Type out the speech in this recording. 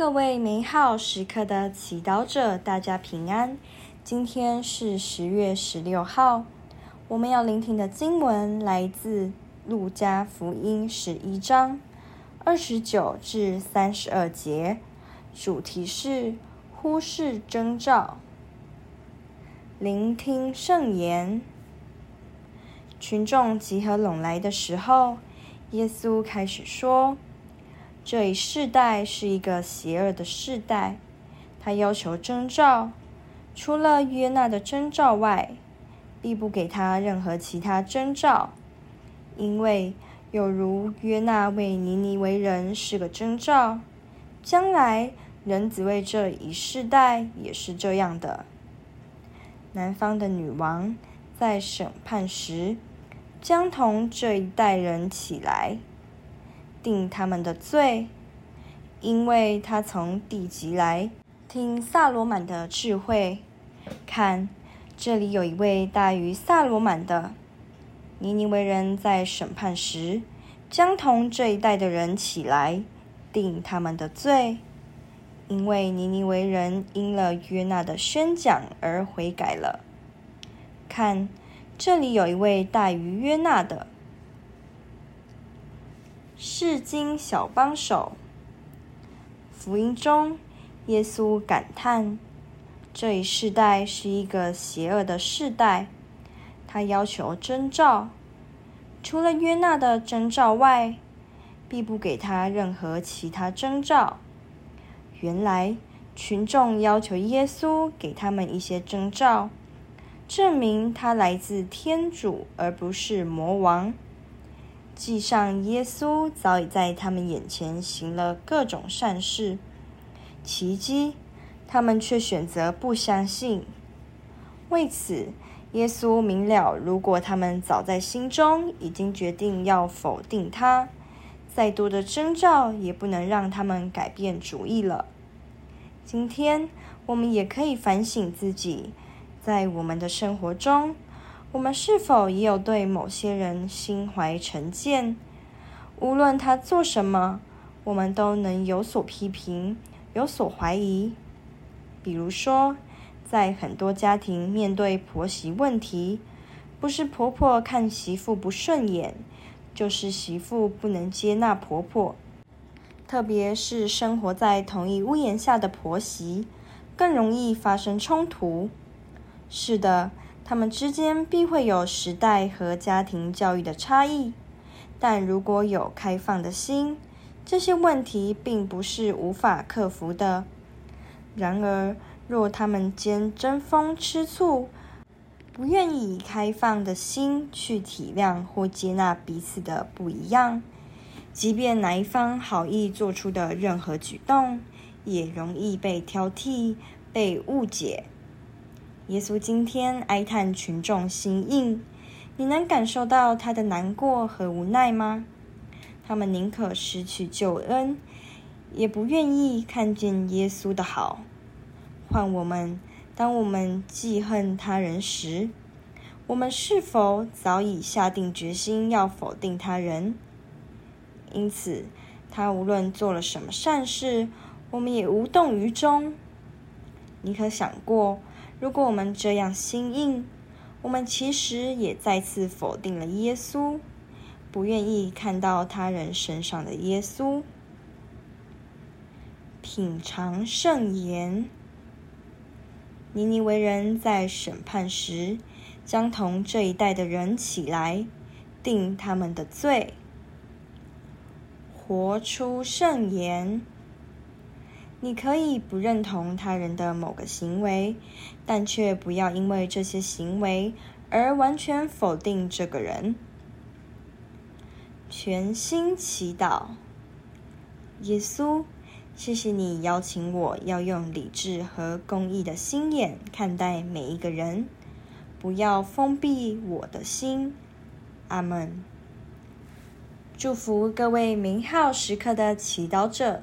各位美好时刻的祈祷者，大家平安。今天是十月十六号，我们要聆听的经文来自路加福音十一章二十九至三十二节，主题是忽视征兆。聆听圣言。群众集合拢来的时候，耶稣开始说：“这一世代是一个邪恶的世代，他要求征兆，除了约纳的征兆外，必不给他任何其他征兆，因为有如约纳为尼尼为人是个征兆，将来人子为这一世代也是这样的。南方的女王在审判时。”将同这一代人起来，定他们的罪，因为他从地极来，听撒罗满的智慧。看，这里有一位大于撒罗满的。尼尼微人在审判时，将同这一代的人起来，定他们的罪，因为尼尼微人因了约纳的宣讲而悔改了。看。这里有一位大于约纳的。世经小帮手。福音中，耶稣感叹，这一世代是一个邪恶的世代。他要求征兆，除了约纳的征兆外，必不给他任何其他征兆。原来，群众要求耶稣给他们一些征兆。证明他来自天主，而不是魔王。记上耶稣早已在他们眼前行了各种善事、奇迹，他们却选择不相信。为此，耶稣明了，如果他们早在心中已经决定要否定他，再多的征兆也不能让他们改变主意了。今天，我们也可以反省自己。在我们的生活中，我们是否也有对某些人心怀成见？无论他做什么，我们都能有所批评、有所怀疑。比如说，在很多家庭面对婆媳问题，不是婆婆看媳妇不顺眼，就是媳妇不能接纳婆婆。特别是生活在同一屋檐下的婆媳，更容易发生冲突。是的，他们之间必会有时代和家庭教育的差异，但如果有开放的心，这些问题并不是无法克服的。然而，若他们间争风吃醋，不愿意开放的心去体谅或接纳彼此的不一样，即便哪一方好意做出的任何举动，也容易被挑剔、被误解。耶稣今天哀叹群众心硬，你能感受到他的难过和无奈吗？他们宁可失去救恩，也不愿意看见耶稣的好。换我们，当我们记恨他人时，我们是否早已下定决心要否定他人？因此，他无论做了什么善事，我们也无动于衷。你可想过？如果我们这样心硬，我们其实也再次否定了耶稣，不愿意看到他人身上的耶稣。品尝圣言。尼尼微人在审判时，将同这一代的人起来，定他们的罪。活出圣言。你可以不认同他人的某个行为，但却不要因为这些行为而完全否定这个人。全心祈祷，耶稣，谢谢你邀请我要用理智和公义的心眼看待每一个人，不要封闭我的心。阿门。祝福各位美好时刻的祈祷者。